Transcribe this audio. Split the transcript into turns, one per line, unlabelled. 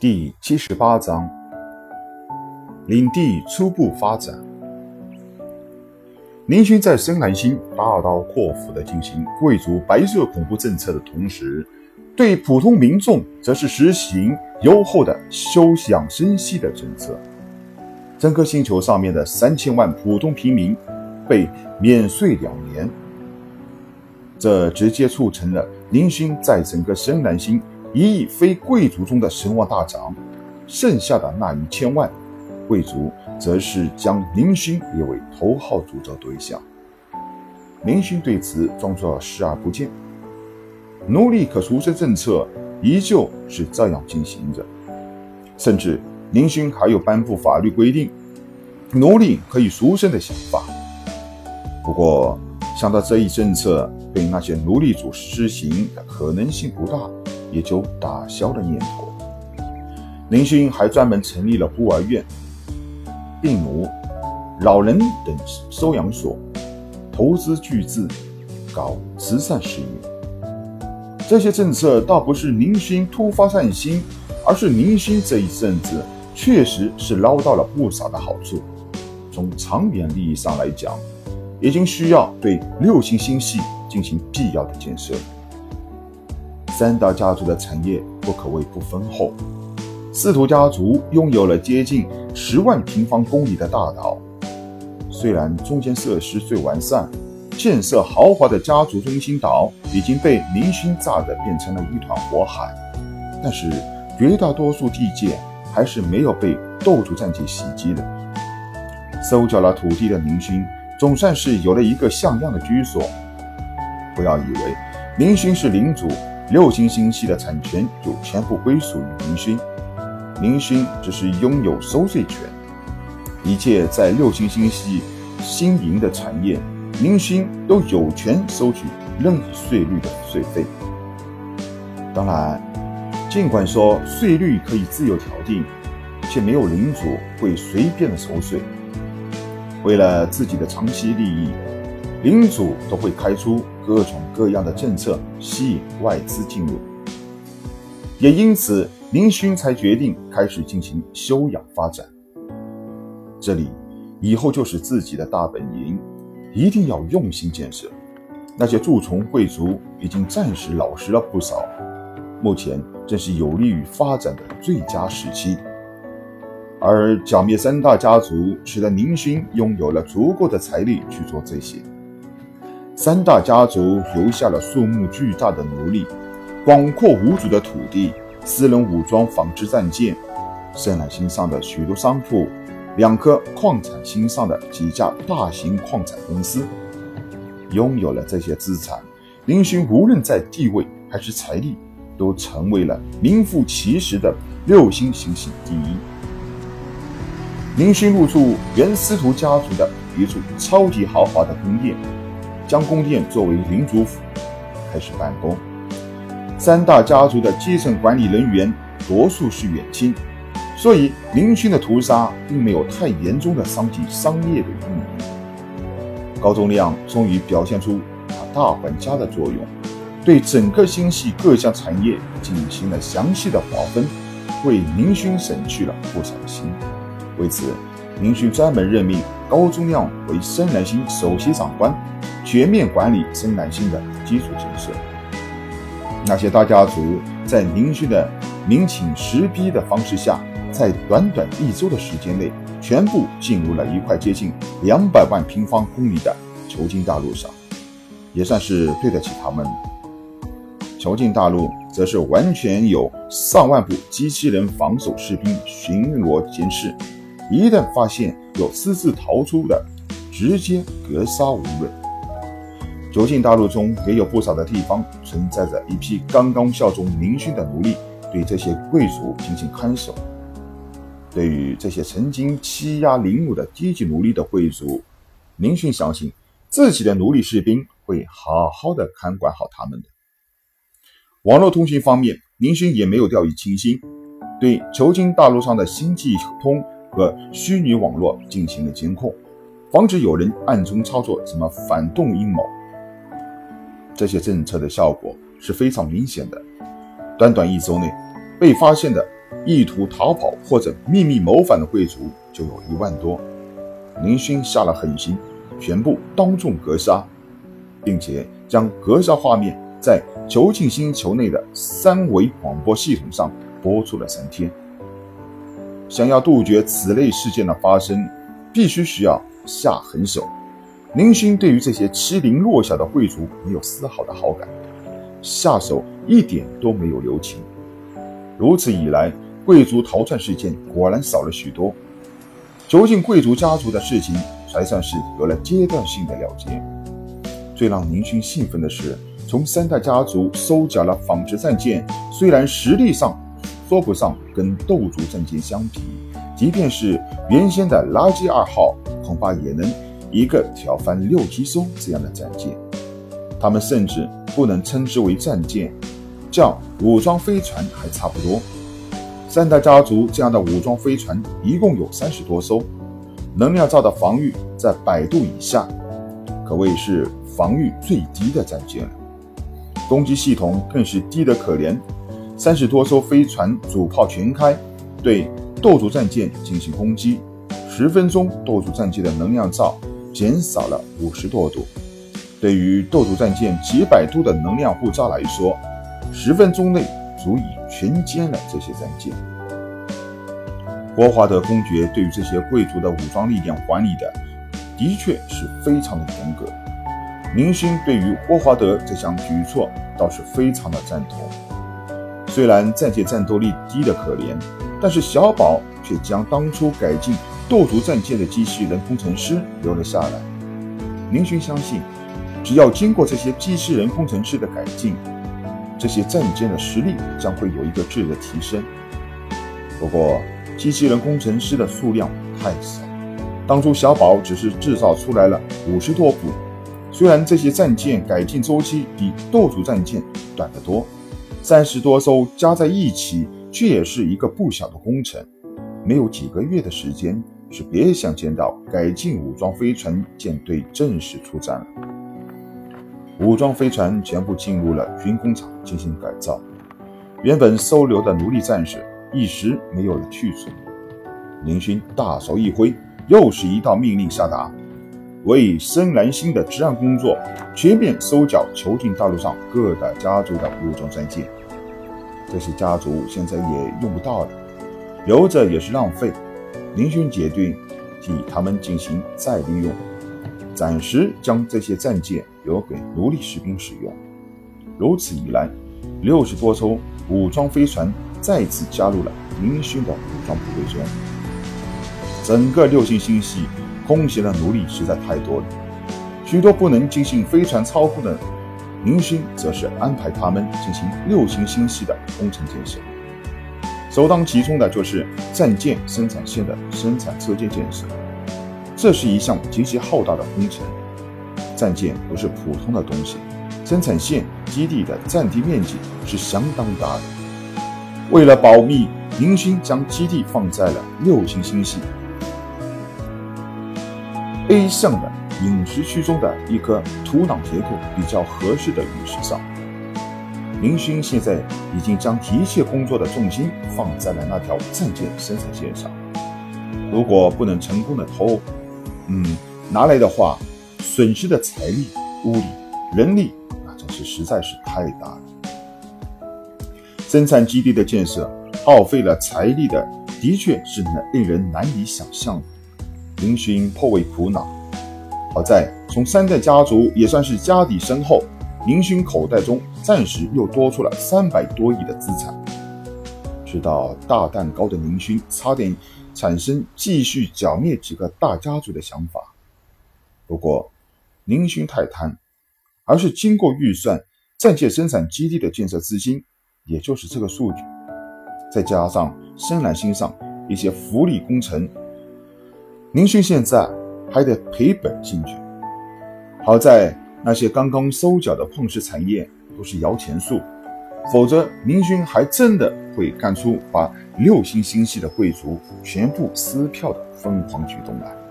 第七十八章，领地初步发展。林勋在深蓝星大刀阔斧地进行贵族白色恐怖政策的同时，对普通民众则是实行优厚的休养生息的政策。整个星球上面的三千万普通平民被免税两年，这直接促成了林勋在整个深蓝星。一亿非贵族中的声望大涨，剩下的那一千万贵族，则是将林勋列为头号诅咒对象。林勋对此装作视而不见。奴隶可赎身政策依旧是这样进行着，甚至林勋还有颁布法律规定奴隶可以赎身的想法。不过，想到这一政策被那些奴隶主施行的可能性不大。也就打消了念头。林勋还专门成立了孤儿院、病奴、老人等收养所，投资巨资搞慈善事业。这些政策倒不是林勋突发善心，而是林勋这一阵子确实是捞到了不少的好处。从长远利益上来讲，已经需要对六星星系进行必要的建设。三大家族的产业不可谓不丰厚。司徒家族拥有了接近十万平方公里的大岛，虽然中间设施最完善，建设豪华的家族中心岛已经被林勋炸得变成了一团火海，但是绝大多数地界还是没有被斗族战舰袭击的。收缴了土地的林勋总算是有了一个像样的居所。不要以为林勋是领主。六星星系的产权就全部归属于明勋，明勋只是拥有收税权，一切在六星星系经营的产业，明勋都有权收取任意税率的税费。当然，尽管说税率可以自由调定，却没有领主会随便的收税。为了自己的长期利益，领主都会开出。各种各样的政策吸引外资进入，也因此林勋才决定开始进行休养发展。这里以后就是自己的大本营，一定要用心建设。那些蛀虫贵族已经暂时老实了不少，目前正是有利于发展的最佳时期。而剿灭三大家族，使得林勋拥有了足够的财力去做这些。三大家族留下了数目巨大的奴隶，广阔无主的土地，私人武装纺织战舰，深蓝星上的许多商铺，两颗矿产星上的几家大型矿产公司。拥有了这些资产，林勋无论在地位还是财力，都成为了名副其实的六星行星系第一。林勋入驻原司徒家族的一处超级豪华的宫殿。将宫殿作为领主府开始办公。三大家族的基层管理人员多数是远亲，所以明勋的屠杀并没有太严重的伤及商业的运营。高宗亮终于表现出他大管家的作用，对整个星系各项产业进行了详细的划分，为明勋省去了不少心。为此，明勋专门任命高宗亮为深蓝星首席长官。全面管理深蓝星的基础建设。那些大家族在林勋的明请实逼的方式下，在短短一周的时间内，全部进入了一块接近两百万平方公里的囚禁大陆上，也算是对得起他们。囚禁大陆则是完全有上万部机器人防守士兵巡逻监视，一旦发现有私自逃出的，直接格杀无论。囚禁大陆中也有不少的地方存在着一批刚刚效忠明勋的奴隶，对这些贵族进行看守。对于这些曾经欺压领主的低级奴隶的贵族，明勋相信自己的奴隶士兵会好好的看管好他们的。网络通讯方面，明勋也没有掉以轻心，对囚禁大陆上的星际通和虚拟网络进行了监控，防止有人暗中操作什么反动阴谋。这些政策的效果是非常明显的。短短一周内，被发现的意图逃跑或者秘密谋反的贵族就有一万多。林勋下了狠心，全部当众格杀，并且将格杀画面在囚禁星球内的三维广播系统上播出了三天。想要杜绝此类事件的发生，必须需要下狠手。宁勋对于这些欺凌弱小的贵族没有丝毫的好感，下手一点都没有留情。如此一来，贵族逃窜事件果然少了许多，囚禁贵族家族的事情才算是有了阶段性的了结。最让宁勋兴奋的是，从三代家族收缴了纺织战舰，虽然实力上说不上跟斗族战舰相比，即便是原先的垃圾二号，恐怕也能。一个挑翻六七艘这样的战舰，他们甚至不能称之为战舰，叫武装飞船还差不多。三代家族这样的武装飞船一共有三十多艘，能量罩的防御在百度以下，可谓是防御最低的战舰了。攻击系统更是低得可怜，三十多艘飞船主炮全开，对斗族战舰进行攻击，十分钟斗族战舰的能量罩。减少了五十多度，对于斗族战舰几百度的能量护罩来说，十分钟内足以全歼了这些战舰。霍华德公爵对于这些贵族的武装力量管理的，的确是非常的严格。明星对于霍华德这项举措倒是非常的赞同。虽然战舰战斗力低得可怜，但是小宝却将当初改进。斗族战舰的机器人工程师留了下来。明勋相信，只要经过这些机器人工程师的改进，这些战舰的实力将会有一个质的提升。不过，机器人工程师的数量太少。当初小宝只是制造出来了五十多部，虽然这些战舰改进周期比斗族战舰短得多，三十多艘加在一起，却也是一个不小的工程。没有几个月的时间。是别想见到改进武装飞船舰队正式出战了。武装飞船全部进入了军工厂进行改造，原本收留的奴隶战士一时没有了去处。林勋大手一挥，又是一道命令下达：为深蓝星的治安工作，全面收缴囚禁大陆上各大家族的武装战舰。这些家族现在也用不到了，留着也是浪费。林勋决定替他们进行再利用，暂时将这些战舰留给奴隶士兵使用。如此一来，六十多艘武装飞船再次加入了林勋的武装部队中。整个六星星系空闲的奴隶实在太多了，许多不能进行飞船操控的明星，则是安排他们进行六星星系的工程建设。首当其冲的就是战舰生产线的生产车间建设，这是一项极其浩大的工程。战舰不是普通的东西，生产线基地的占地面积是相当大的。为了保密，明星将基地放在了六星星系 A 项的饮食区中的一颗土壤结构比较合适的陨石上。林勋现在已经将一切工作的重心放在了那条战舰生产线上。如果不能成功的偷，嗯，拿来的话，损失的财力、物力、人力，那真是实在是太大了。生产基地的建设耗费了财力的，的确是令人难以想象的。林勋颇为苦恼。好在从三代家族也算是家底深厚。林勋口袋中暂时又多出了三百多亿的资产。吃到大蛋糕的林勋差点产生继续剿灭几个大家族的想法。不过，林勋太贪，而是经过预算，暂借生产基地的建设资金，也就是这个数据，再加上深蓝星上一些福利工程，明勋现在还得赔本进去。好在。那些刚刚收缴的矿石产业都是摇钱树，否则明勋还真的会干出把六星星系的贵族全部撕票的疯狂举动来。